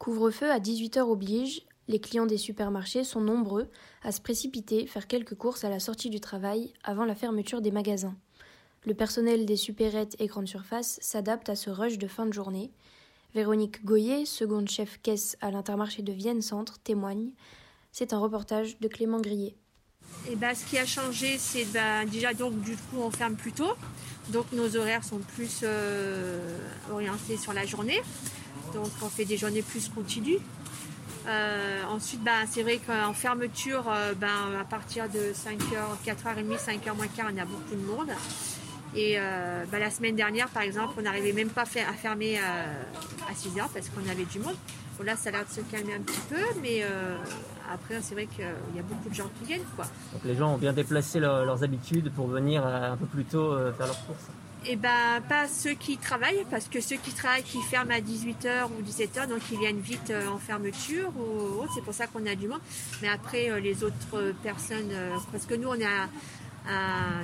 Couvre-feu à 18h oblige, les clients des supermarchés sont nombreux à se précipiter faire quelques courses à la sortie du travail avant la fermeture des magasins. Le personnel des supérettes et grandes surfaces s'adapte à ce rush de fin de journée. Véronique Goyer, seconde chef caisse à l'intermarché de Vienne Centre, témoigne. C'est un reportage de Clément Grillet. Et bah, ce qui a changé, c'est bah, déjà du coup on ferme plus tôt, donc nos horaires sont plus euh, orientés sur la journée, donc on fait des journées plus continues. Euh, ensuite, bah, c'est vrai qu'en fermeture, euh, ben, à partir de 5h, 4h30, 5h moins quart, on a beaucoup de monde. Et euh, bah, la semaine dernière, par exemple, on n'arrivait même pas à fermer à 6h parce qu'on avait du monde. Là, ça a l'air de se calmer un petit peu, mais après, c'est vrai qu'il y a beaucoup de gens qui viennent. Quoi. Donc les gens ont bien déplacé leurs habitudes pour venir un peu plus tôt faire leurs courses eh ben, pas ceux qui travaillent, parce que ceux qui travaillent, qui ferment à 18h ou 17h, donc ils viennent vite euh, en fermeture, ou c'est pour ça qu'on a du monde. Mais après, euh, les autres personnes, euh, parce que nous, on a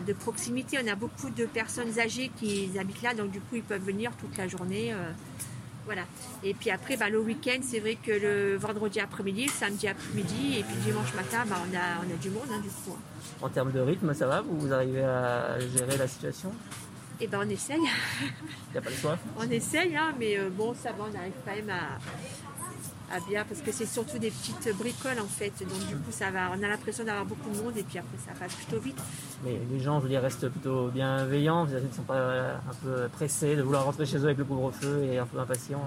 de proximité, on a beaucoup de personnes âgées qui habitent là, donc du coup, ils peuvent venir toute la journée. voilà. Et puis après, bah, le week-end, c'est vrai que le vendredi après-midi, le samedi après-midi, et puis dimanche matin, bah, on, a, on a du monde, hein, du coup. En termes de rythme, ça va? Vous arrivez à gérer la situation? Eh ben on essaye. Il n'y a pas le choix On essaye, hein, mais euh, bon, ça va, on arrive quand même à, bien, parce que c'est surtout des petites bricoles en fait. Donc du coup, ça va, on a l'impression d'avoir beaucoup de monde et puis après, ça passe plutôt vite. Mais les gens, je veux dire, restent plutôt bienveillants, ils ne sont pas un peu pressés de vouloir rentrer chez eux avec le couvre-feu et un peu impatients.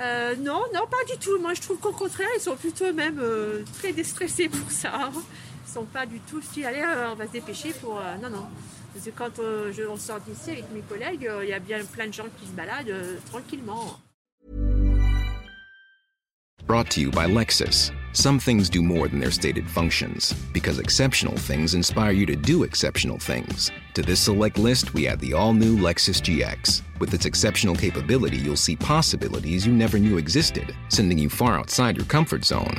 Euh, non, non, pas du tout. Moi, je trouve qu'au contraire, ils sont plutôt même euh, très déstressés pour ça. Sont pas du tout allez, euh, on va se dépêcher pour. Euh, non, non. Parce que quand euh, je, on sort d'ici avec mes collègues, euh, il y a bien plein de gens qui se baladent euh, tranquillement. Brought to you by Lexus. Some things do more than their stated functions, because exceptional things inspire you to do exceptional things. To this select list, we add the all new Lexus GX. With its exceptional capability, you'll see possibilities you never knew existed, sending you far outside your comfort zone.